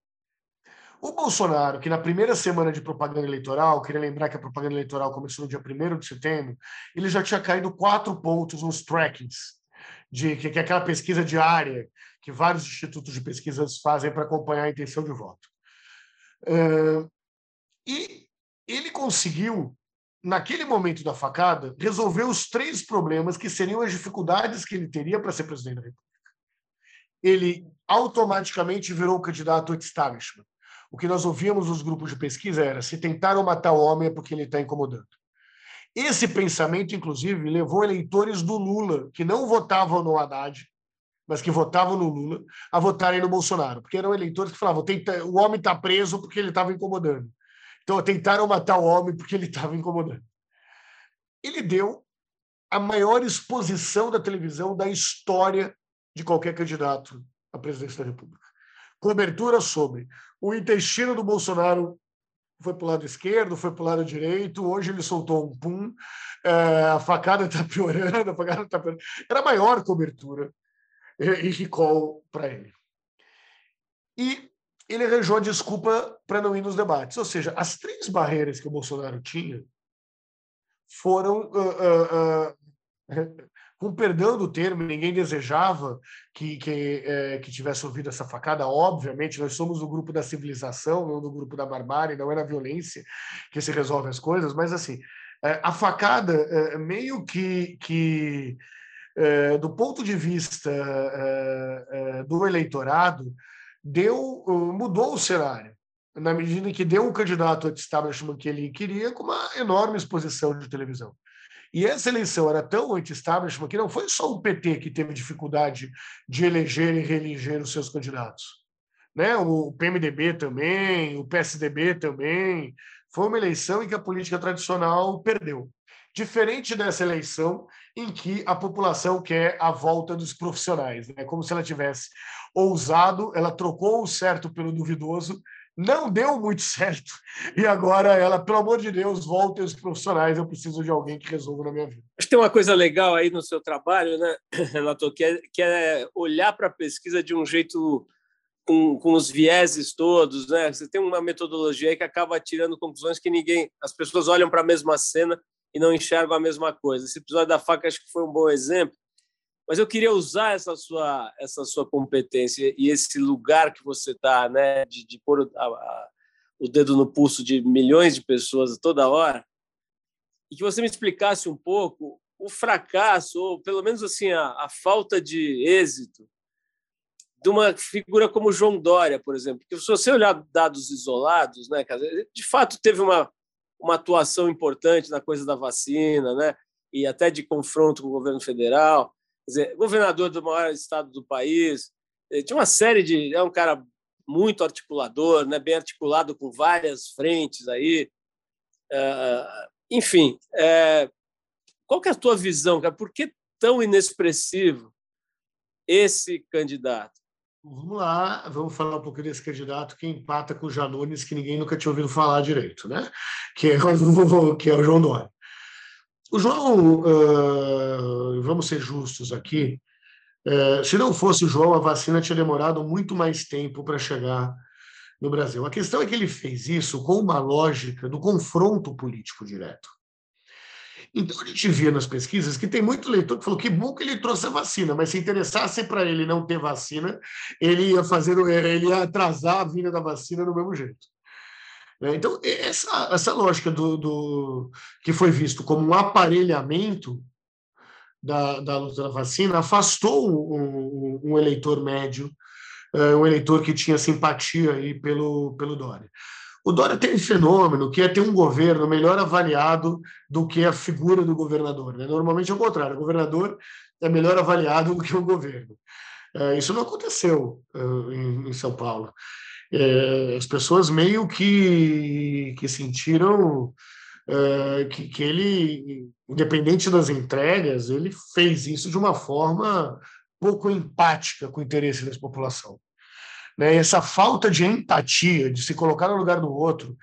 O Bolsonaro, que na primeira semana de propaganda eleitoral, queria lembrar que a propaganda eleitoral começou no dia 1 de setembro, ele já tinha caído quatro pontos nos trackings de que, que é aquela pesquisa diária que vários institutos de pesquisas fazem para acompanhar a intenção de voto. Uh, e ele conseguiu, naquele momento da facada, resolver os três problemas que seriam as dificuldades que ele teria para ser presidente da República. Ele automaticamente virou candidato ao establishment. O que nós ouvíamos nos grupos de pesquisa era: se tentaram matar o homem é porque ele está incomodando. Esse pensamento, inclusive, levou eleitores do Lula, que não votavam no Haddad, mas que votavam no Lula, a votarem no Bolsonaro, porque eram eleitores que falavam: o homem está preso porque ele estava incomodando. Então, tentaram matar o homem porque ele estava incomodando. Ele deu a maior exposição da televisão da história de qualquer candidato à presidência da República. Cobertura sobre o intestino do Bolsonaro foi para o lado esquerdo, foi para o lado direito, hoje ele soltou um pum, é, a facada está piorando, a facada está piorando. Era maior cobertura e, e recall para ele. E ele arranjou a desculpa para não ir nos debates. Ou seja, as três barreiras que o Bolsonaro tinha foram uh, uh, uh, com perdão do termo, ninguém desejava que, que, é, que tivesse ouvido essa facada. Obviamente, nós somos o grupo da civilização, não do grupo da barbárie, não é na violência que se resolve as coisas, mas assim, é, a facada é, meio que, que é, do ponto de vista é, é, do eleitorado, deu, mudou o cenário na medida em que deu um candidato establishment que ele queria com uma enorme exposição de televisão. E essa eleição era tão anti-establishment que não foi só o PT que teve dificuldade de eleger e reeleger os seus candidatos. Né? O PMDB também, o PSDB também. Foi uma eleição em que a política tradicional perdeu. Diferente dessa eleição em que a população quer a volta dos profissionais, né? como se ela tivesse ousado, ela trocou o certo pelo duvidoso não deu muito certo. E agora ela, pelo amor de Deus, volte aos profissionais. Eu preciso de alguém que resolva na minha vida. Acho que tem uma coisa legal aí no seu trabalho, né, Renato, que é, que é olhar para a pesquisa de um jeito com, com os vieses todos, né? Você tem uma metodologia aí que acaba tirando conclusões que ninguém, as pessoas olham para a mesma cena e não enxergam a mesma coisa. Esse episódio da faca acho que foi um bom exemplo. Mas eu queria usar essa sua, essa sua competência e esse lugar que você está, né, de, de pôr a, o dedo no pulso de milhões de pessoas toda hora, e que você me explicasse um pouco o fracasso, ou pelo menos assim a, a falta de êxito de uma figura como João Dória, por exemplo. Porque se você olhar dados isolados, né, de fato teve uma, uma atuação importante na coisa da vacina, né, e até de confronto com o governo federal. Dizer, governador do maior estado do país, eh, tinha uma série de. É um cara muito articulador, né, bem articulado com várias frentes aí. Uh, enfim, é, qual que é a tua visão, cara? Por que tão inexpressivo esse candidato? Vamos lá, vamos falar um pouco desse candidato que empata com o Janones, que ninguém nunca tinha ouvido falar direito, né? Que é o, que é o João Dória. O João, uh, vamos ser justos aqui, uh, se não fosse o João, a vacina tinha demorado muito mais tempo para chegar no Brasil. A questão é que ele fez isso com uma lógica do confronto político direto. Então a gente via nas pesquisas que tem muito leitor que falou que bom que ele trouxe a vacina, mas se interessasse para ele não ter vacina, ele ia fazer, ele ia atrasar a vinda da vacina do mesmo jeito. Né? Então essa, essa lógica do, do que foi visto como um aparelhamento da, da luta da vacina afastou um, um, um eleitor médio, eh, um eleitor que tinha simpatia aí pelo, pelo Dória. O Dória tem um fenômeno que é ter um governo melhor avaliado do que a figura do governador. Né? Normalmente é o contrário, o governador é melhor avaliado do que o governo. É, isso não aconteceu é, em São Paulo. É, as pessoas meio que, que sentiram que, que ele, independente das entregas, ele fez isso de uma forma pouco empática com o interesse da população né? essa falta de empatia, de se colocar no lugar do outro,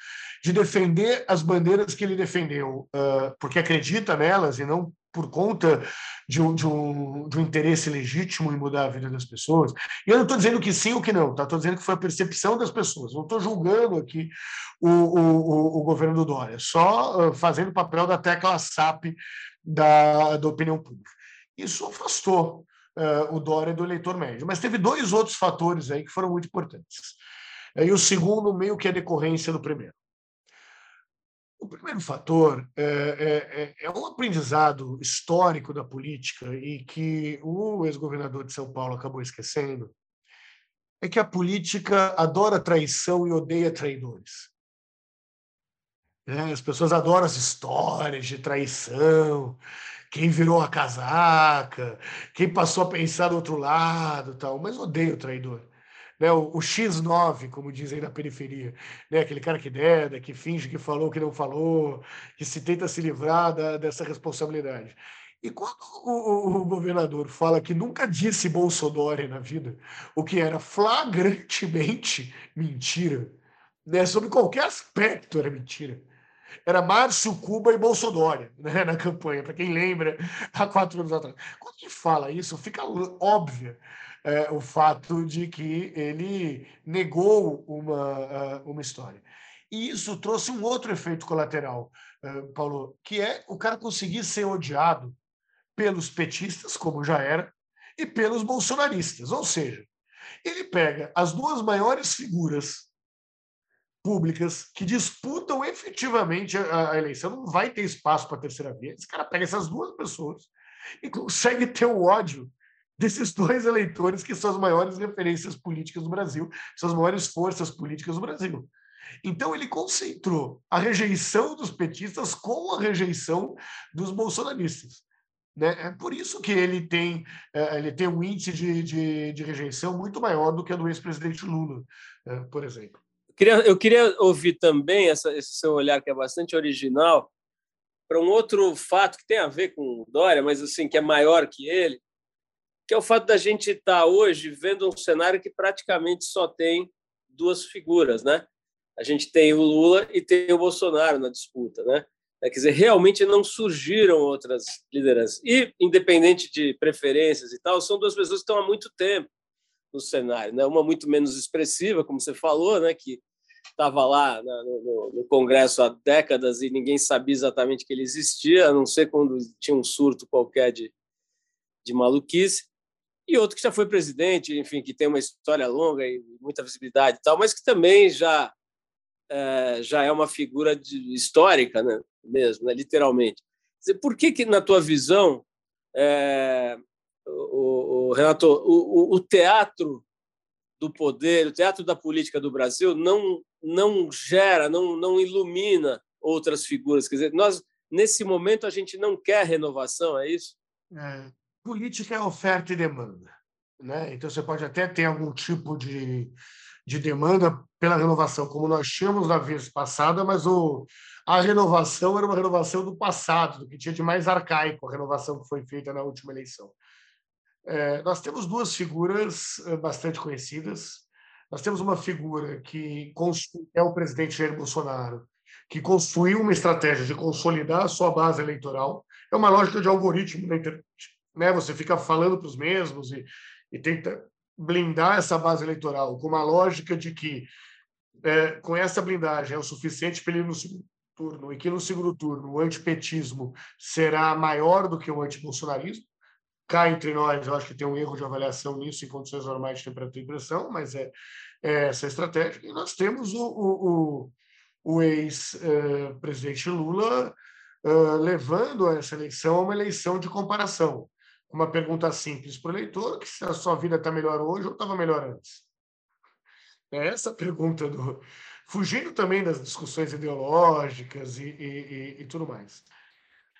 de defender as bandeiras que ele defendeu, uh, porque acredita nelas e não por conta de um, de, um, de um interesse legítimo em mudar a vida das pessoas. E eu não estou dizendo que sim ou que não, tá? Estou dizendo que foi a percepção das pessoas. Não estou julgando aqui o, o, o, governo do Dória, só uh, fazendo o papel da tecla SAP da, da opinião pública. Isso afastou uh, o Dória do eleitor médio. Mas teve dois outros fatores aí que foram muito importantes. E o segundo, meio que é decorrência do primeiro. O primeiro fator é, é, é, é um aprendizado histórico da política e que o ex-governador de São Paulo acabou esquecendo, é que a política adora traição e odeia traidores. É, as pessoas adoram as histórias de traição, quem virou a casaca, quem passou a pensar do outro lado, tal, mas odeio o traidor. Né, o, o X9, como dizem na periferia, né, aquele cara que deda, que finge que falou que não falou, que se tenta se livrar da, dessa responsabilidade. E quando o, o, governador fala que nunca disse Bolsonaro na vida, o que era flagrantemente mentira, né, sobre qualquer aspecto era mentira, era Márcio, Cuba e Bolsonaro né, na campanha, para quem lembra, há quatro anos atrás. Quando gente fala isso, fica óbvio é, o fato de que ele negou uma, uma história. E isso trouxe um outro efeito colateral, uh, Paulo, que é o cara conseguir ser odiado pelos petistas, como já era, e pelos bolsonaristas. Ou seja, ele pega as duas maiores figuras públicas que disputam efetivamente a eleição, não vai ter espaço para a terceira via. Esse cara pega essas duas pessoas e consegue ter o ódio desses dois eleitores que são as maiores referências políticas do Brasil, são as maiores forças políticas do Brasil. Então ele concentrou a rejeição dos petistas com a rejeição dos bolsonaristas. Né? É por isso que ele tem, é, ele tem um índice de, de, de rejeição muito maior do que a do ex-presidente Lula, é, por exemplo. Queria, eu queria ouvir também essa, esse seu olhar, que é bastante original, para um outro fato que tem a ver com o Dória, mas assim que é maior que ele, que é o fato da gente estar tá hoje vendo um cenário que praticamente só tem duas figuras, né? A gente tem o Lula e tem o Bolsonaro na disputa, né? É, quer dizer, realmente não surgiram outras lideranças. E, independente de preferências e tal, são duas pessoas que estão há muito tempo no cenário, né? Uma muito menos expressiva, como você falou, né? Que estava lá no, no, Congresso há décadas e ninguém sabia exatamente que ele existia, a não ser quando tinha um surto qualquer de, de maluquice, e outro que já foi presidente, enfim, que tem uma história longa e muita visibilidade e tal, mas que também já é, já é uma figura de, histórica, né? mesmo, né? literalmente. Por que, que, na tua visão, é, o, o, Renato, o, o, teatro do poder, o teatro da política do Brasil não, não gera, não, não ilumina outras figuras? Quer dizer, nós, nesse momento, a gente não quer renovação, é isso? É, política é oferta e demanda. Né? Então, você pode até ter algum tipo de, de demanda pela renovação, como nós tínhamos na vez passada, mas o, a renovação era uma renovação do passado, do que tinha de mais arcaico, a renovação que foi feita na última eleição. É, nós temos duas figuras eh, bastante conhecidas. Nós temos uma figura que é o presidente Jair Bolsonaro, que construiu uma estratégia de consolidar a sua base eleitoral. É uma lógica de algoritmo na internet. Né? Você fica falando para os mesmos e, e tenta blindar essa base eleitoral com uma lógica de que é, com essa blindagem é o suficiente para ele ir no segundo turno e que no segundo turno o antipetismo será maior do que o antibolsonarismo. Cá entre nós, eu acho que tem um erro de avaliação nisso em condições normais de temperatura e pressão, mas é, é essa estratégia. E nós temos o, o, o, o ex-presidente Lula uh, levando essa eleição a uma eleição de comparação uma pergunta simples para o eleitor, que se a sua vida está melhor hoje ou estava melhor antes. É essa pergunta do... Fugindo também das discussões ideológicas e, e, e tudo mais.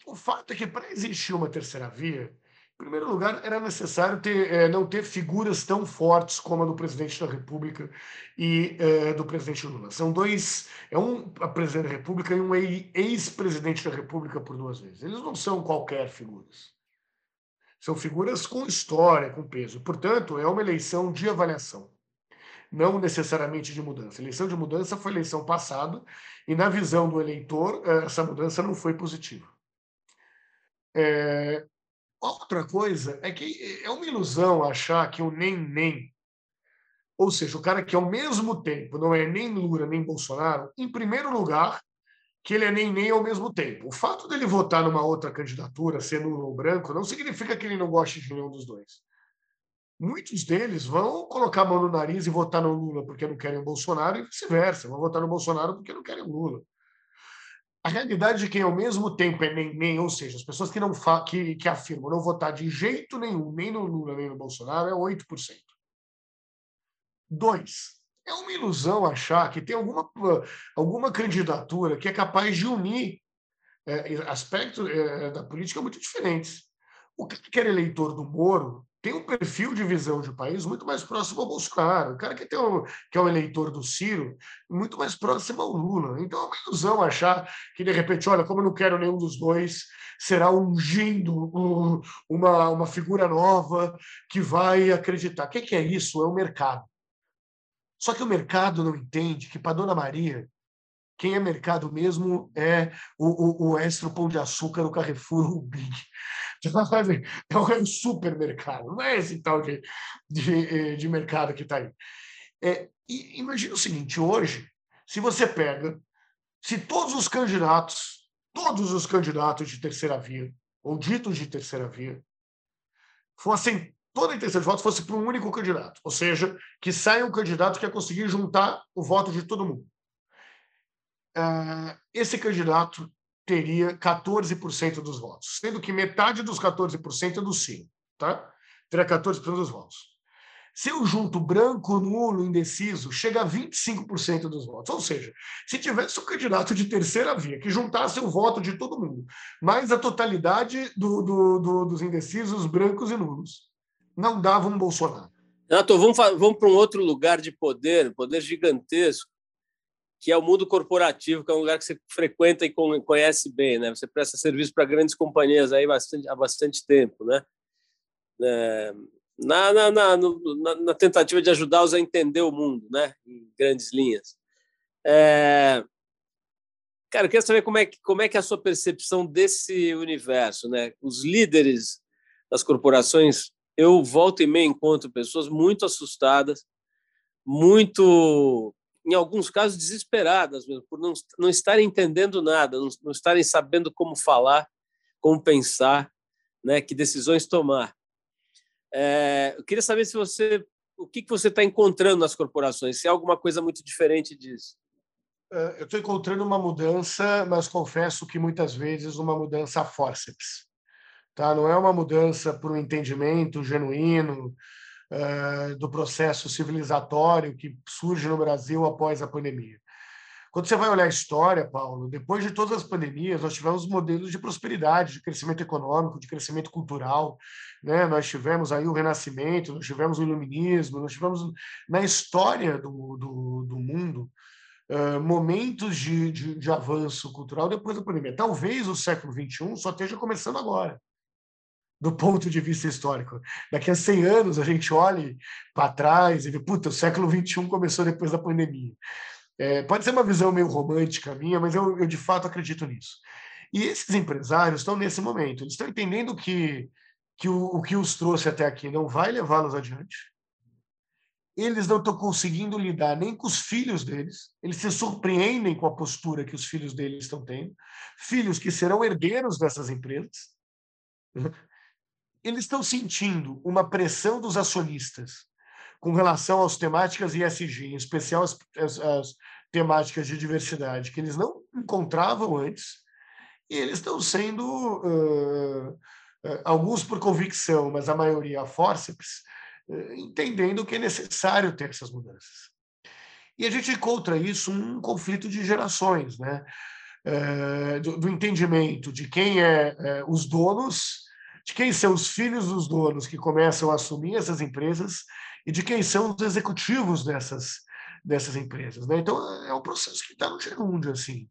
O fato é que, para existir uma terceira via, em primeiro lugar, era necessário ter, é, não ter figuras tão fortes como a do presidente da República e é, do presidente Lula. São dois, é um presidente da República e um ex-presidente da República por duas vezes. Eles não são qualquer figuras. São figuras com história, com peso. Portanto, é uma eleição de avaliação, não necessariamente de mudança. A eleição de mudança foi eleição passada, e na visão do eleitor, eh, essa mudança não foi positiva. É... Outra coisa é que é uma ilusão achar que o nem-nem, ou seja, o cara que ao mesmo tempo não é nem Lula nem Bolsonaro, em primeiro lugar, que ele é nem nem ao mesmo tempo. O fato dele votar numa outra candidatura, ou branco, não significa que ele não goste de nenhum dos dois. Muitos deles vão colocar a mão no nariz e votar no Lula porque não querem o Bolsonaro e vice-versa, vão votar no Bolsonaro porque não querem o Lula. A realidade de quem ao mesmo tempo é nem nem, ou seja, as pessoas que não que, que afirmam não votar de jeito nenhum, nem no Lula nem no Bolsonaro, é 8%. Dois, é uma ilusão achar que tem alguma, alguma candidatura que é capaz de unir é, aspectos é, da política muito diferentes. O cara que era eleitor do Moro tem um perfil de visão de país muito mais próximo ao Bolsonaro. O cara que, tem um, que é um eleitor do Ciro, muito mais próximo ao Lula. Então é uma ilusão achar que, de repente, olha, como eu não quero nenhum dos dois, será ungindo uma, uma figura nova que vai acreditar. O que é isso? É o mercado. Só que o mercado não entende que para Dona Maria, quem é mercado mesmo é o, o, o Extra Pão de Açúcar, o Carrefour, o Big. É um supermercado, não é esse tal de, de, eh, de mercado que está aí. É, imagina o seguinte: hoje, se você pega, se todos os candidatos, todos os candidatos de terceira via, ou ditos de terceira via, fossem toda a intenção de voto fosse para um único candidato, ou seja, que saia um candidato que ia conseguir juntar o voto de todo mundo. Uh, esse candidato teria 14% dos votos, sendo que metade dos 14% é do sim, tá? Teria 14% dos votos. Se eu junto branco, nulo, indeciso, chega a 25% dos votos. Ou seja, se tivesse um candidato de terceira via que juntasse o voto de todo mundo, mais a totalidade do, do, do, dos indecisos, brancos e nulos, não dava um Bolsonaro. Renato, vamos, vamos para um outro lugar de poder, poder gigantesco, que é o mundo corporativo, que é um lugar que você frequenta e conhece bem, né? Você presta serviço para grandes companhias aí bastante, há bastante tempo, né? É, na, na, na, na, tentativa de ajudá-los a entender o mundo, né? Em grandes linhas. É... Cara, eu quero saber como é, que, como é que é a sua percepção desse universo, né? Os líderes das corporações eu volto e meio encontro pessoas muito assustadas, muito, em alguns casos, desesperadas mesmo, por não, não estarem entendendo nada, não, não estarem sabendo como falar, como pensar, né, que decisões tomar. É, eu queria saber se você, o que, que você está encontrando nas corporações, se é alguma coisa muito diferente disso. É, eu estou encontrando uma mudança, mas confesso que muitas vezes uma mudança a. Tá? Não é uma mudança por um entendimento genuíno uh, do processo civilizatório que surge no Brasil após a pandemia. Quando você vai olhar a história, Paulo, depois de todas as pandemias, nós tivemos modelos de prosperidade, de crescimento econômico, de crescimento cultural. Né? Nós tivemos aí o Renascimento, nós tivemos o Iluminismo, nós tivemos na história do, do, do mundo uh, momentos de, de, de avanço cultural depois da pandemia. Talvez o século XXI só esteja começando agora do ponto de vista histórico. Daqui a 100 anos a gente olhe para trás e vê, puta, o século XXI começou depois da pandemia. É, pode ser uma visão meio romântica minha, mas eu, eu de fato acredito nisso. E esses empresários estão nesse momento, eles estão entendendo que, que o, o que os trouxe até aqui não vai levá-los adiante. Eles não estão conseguindo lidar nem com os filhos deles, eles se surpreendem com a postura que os filhos deles estão tendo, filhos que serão herdeiros dessas empresas. Eles estão sentindo uma pressão dos acionistas com relação às temáticas ESG, em especial as, as, as temáticas de diversidade, que eles não encontravam antes, e eles estão sendo, uh, uh, alguns por convicção, mas a maioria a forceps, uh, entendendo que é necessário ter essas mudanças. E a gente encontra isso um conflito de gerações, né? Do, do, entendimento de quem é, é os donos, de quem são os filhos dos donos que começam a assumir essas empresas e de quem são os executivos dessas, dessas empresas. Né? Então, é um processo que está no gerúndio. Assim.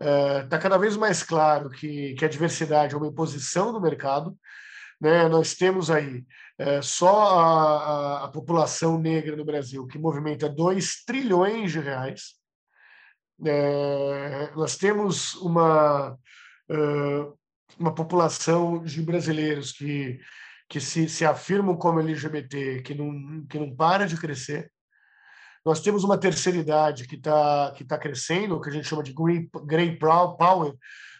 Está é, cada vez mais claro que, que a diversidade é uma imposição do mercado. Né? Nós temos aí é, só a, a, a, população negra no Brasil, que movimenta 2 trilhões de reais. É, nós temos uma, uh, uma população de brasileiros que que se, se afirmam como LGBT, que não, que não para de crescer. Nós temos uma terceira idade que está que tá crescendo, o que a gente chama de Green, Power,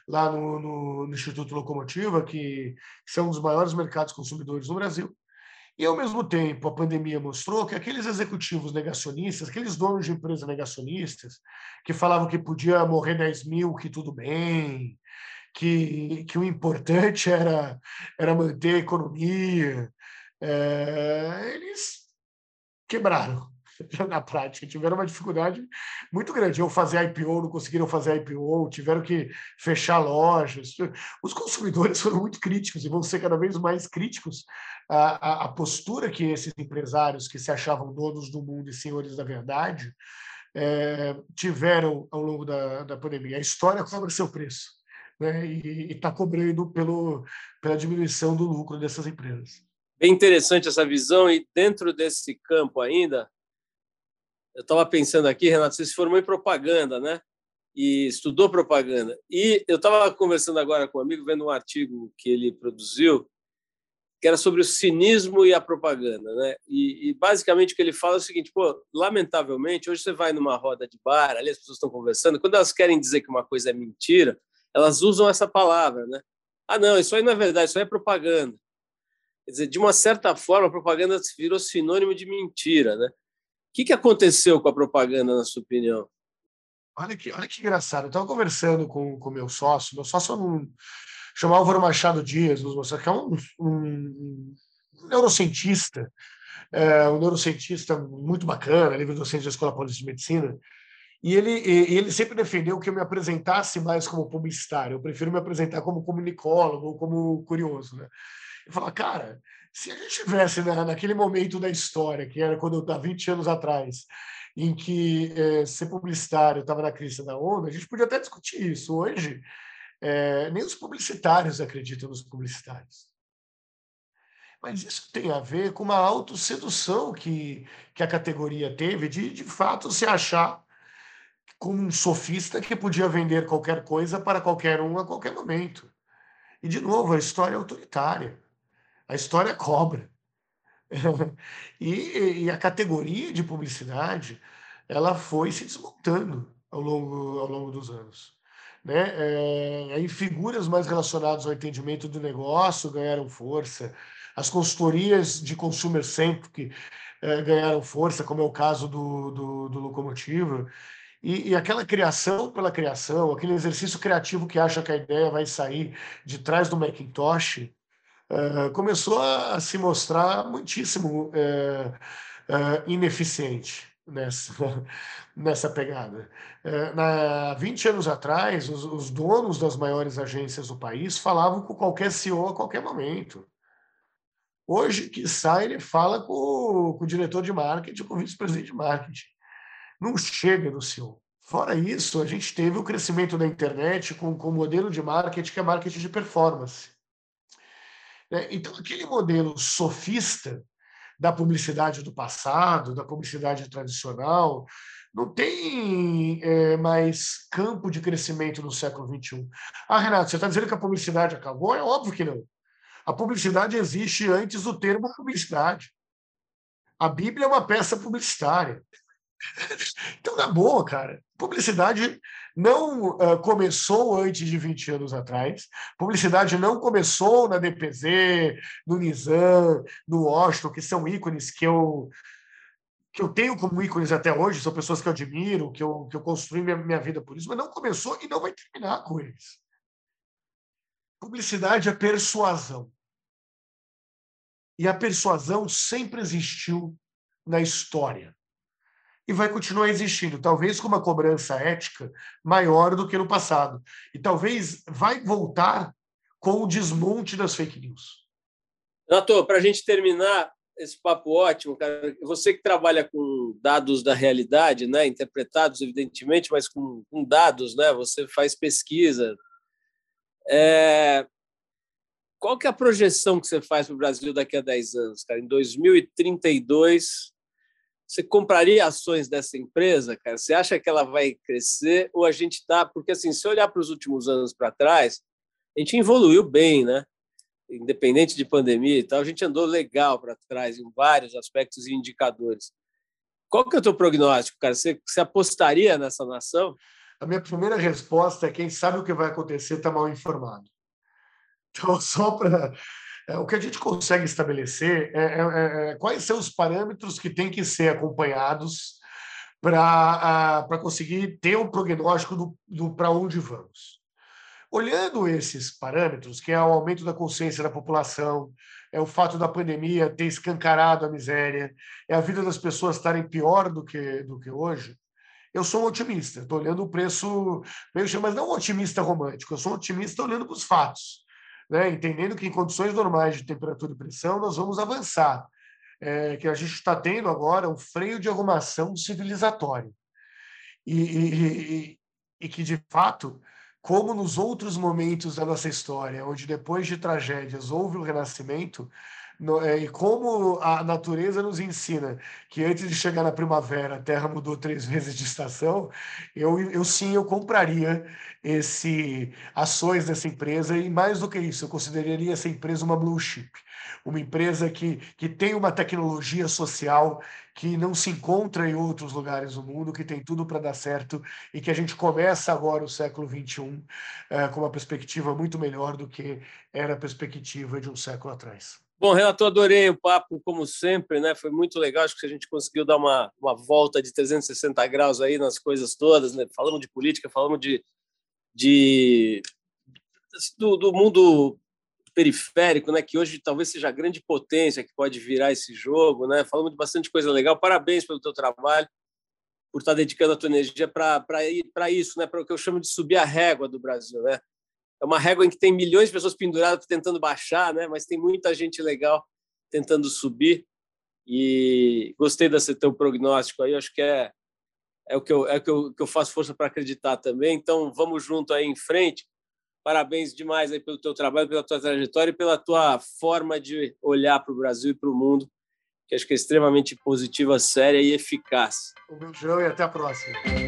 lá no, no, no, Instituto Locomotiva, que são um dos maiores mercados consumidores no Brasil. E, ao mesmo tempo, a pandemia mostrou que aqueles executivos negacionistas, aqueles donos de empresas negacionistas, que falavam que podia morrer 10 mil, que tudo bem, que, que o importante era, era manter a economia. É, eles quebraram na prática, tiveram uma dificuldade muito grande. Eu fazer IPO, não conseguiram fazer IPO, tiveram que fechar lojas. Os consumidores foram muito críticos e vão ser cada vez mais críticos à, à postura que esses empresários que se achavam donos do mundo e senhores da verdade é, tiveram ao longo da, da pandemia. A história cobra seu preço né, e está cobrando pelo, pela diminuição do lucro dessas empresas. Bem interessante essa visão, e dentro desse campo ainda, eu estava pensando aqui, Renato, você se formou em propaganda, né? E estudou propaganda. E eu estava conversando agora com um amigo, vendo um artigo que ele produziu, que era sobre o cinismo e a propaganda, né? E, e, basicamente o que ele fala é o seguinte: pô, lamentavelmente, hoje você vai numa roda de bar, ali as pessoas estão conversando, quando elas querem dizer que uma coisa é mentira, elas usam essa palavra, né? Ah, não, isso aí não é verdade, isso aí é propaganda. Quer dizer, de uma certa forma, a propaganda virou sinônimo de mentira, né? O que, que aconteceu com a propaganda, na sua opinião? Olha que, olha que engraçado. Eu estava conversando com o meu sócio, meu sócio é um, chama Álvaro Machado Dias, que é um, um, um neurocientista, é, um neurocientista muito bacana, livre docente da Escola Paulista de Medicina, e ele, e ele sempre defendeu que eu me apresentasse mais como publicitário. Eu prefiro me apresentar como comunicólogo ou como curioso. Né? Eu falava, cara, se a gente tivesse na, naquele momento da história, que era quando eu estava 20 anos atrás, em que é, ser publicitário estava na crise da onda, a gente podia até discutir isso. Hoje, é, nem os publicitários acreditam nos publicitários. Mas isso tem a ver com uma autossedução que, que a categoria teve de, de fato, se achar como um sofista que podia vender qualquer coisa para qualquer um a qualquer momento. E, de novo, a história é autoritária. A história cobra. e, e, a categoria de publicidade ela foi se desmontando ao longo, ao longo dos anos. Né? É, aí figuras mais relacionadas ao entendimento do negócio ganharam força, as consultorias de consumer centric é, ganharam força, como é o caso do, do, do Locomotiva. E, e, aquela criação pela criação, aquele exercício criativo que acha que a ideia vai sair de trás do Macintosh, uh, começou a, a, se mostrar muitíssimo uh, uh, ineficiente nessa, nessa pegada. na, 20 anos atrás, os, os, donos das maiores agências do país falavam com qualquer CEO a qualquer momento. Hoje, que sai, ele fala com, com o diretor de marketing, com o vice-presidente de marketing não chega no CEO. Fora isso, a gente teve o crescimento da internet com, com o modelo de marketing que é marketing de performance. É, então, aquele modelo sofista da publicidade do passado, da publicidade tradicional, não tem é, mais campo de crescimento no século XXI. Ah, Renato, você está dizendo que a publicidade acabou? É óbvio que não. A publicidade existe antes do termo publicidade. A Bíblia é uma peça publicitária. Então, na boa, cara, publicidade não uh, começou antes de 20 anos atrás, publicidade não começou na DPZ, no Nizam, no Washington, que são ícones que eu, que eu tenho como ícones até hoje, são pessoas que eu admiro, que eu, que eu construí minha, minha vida por isso, mas não começou e não vai terminar com eles. Publicidade é persuasão. E a persuasão sempre existiu na história e vai continuar existindo, talvez com uma cobrança ética maior do que no passado. E talvez vai voltar com o desmonte das fake news. Renato, para a gente terminar esse papo ótimo, cara, você que trabalha com dados da realidade, né, interpretados evidentemente, mas com, com dados, né, você faz pesquisa. É... Qual que é a projeção que você faz para o Brasil daqui a 10 anos, cara? Em 2032, você compraria ações dessa empresa, cara? Você acha que ela vai crescer ou a gente está? Porque assim, se olhar para os últimos anos para trás, a gente evoluiu bem, né? Independente de pandemia e tal, a gente andou legal para trás em vários aspectos e indicadores. Qual que é o teu prognóstico, cara? Você, você apostaria nessa nação? A minha primeira resposta é quem sabe o que vai acontecer está mal informado. Então, só para o que a gente consegue estabelecer é, é, é, é quais são os parâmetros que têm que ser acompanhados para conseguir ter um prognóstico do, do para onde vamos. Olhando esses parâmetros, que é o aumento da consciência da população, é o fato da pandemia ter escancarado a miséria, é a vida das pessoas estarem pior do que, do que hoje, eu sou um otimista. Estou olhando o preço, mas não um otimista romântico, eu sou um otimista olhando para os fatos né, entendendo que em condições normais de temperatura e pressão nós vamos avançar, é, que a gente está tendo agora um freio de arrumação civilizatório. E, e, e, que, de fato, como nos outros momentos da nossa história, onde depois de tragédias houve o renascimento, no, é, e como a natureza nos ensina que antes de chegar na primavera a Terra mudou três vezes de estação, eu, eu sim eu compraria esse ações dessa empresa e mais do que isso, eu consideraria essa empresa uma blue chip, uma empresa que, que tem uma tecnologia social que não se encontra em outros lugares do mundo, que tem tudo para dar certo e que a gente começa agora o século XXI é, com uma perspectiva muito melhor do que era a perspectiva de um século atrás. Bom, Renato, adorei o papo, como sempre, né? Foi muito legal. Acho que a gente conseguiu dar uma, uma volta de 360 graus aí nas coisas todas, né? Falamos de política, falamos de, de do, do, mundo periférico, né? Que hoje talvez seja a grande potência que pode virar esse jogo, né? Falamos de bastante coisa legal. Parabéns pelo teu trabalho, por estar dedicando a tua energia para isso, né? Para o que eu chamo de subir a régua do Brasil, né? É uma régua em que tem milhões de pessoas penduradas tentando baixar, né? Mas tem muita gente legal tentando subir. E gostei desse teu prognóstico aí. Acho que é é o que eu é o que eu, que eu faço força para acreditar também. Então vamos junto aí em frente. Parabéns demais aí pelo teu trabalho, pela tua trajetória e pela tua forma de olhar para o Brasil e para o mundo, que acho que é extremamente positiva, séria e eficaz. Um beijão e até a próxima.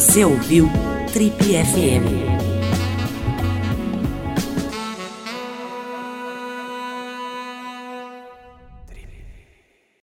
Você ouviu Trip FM.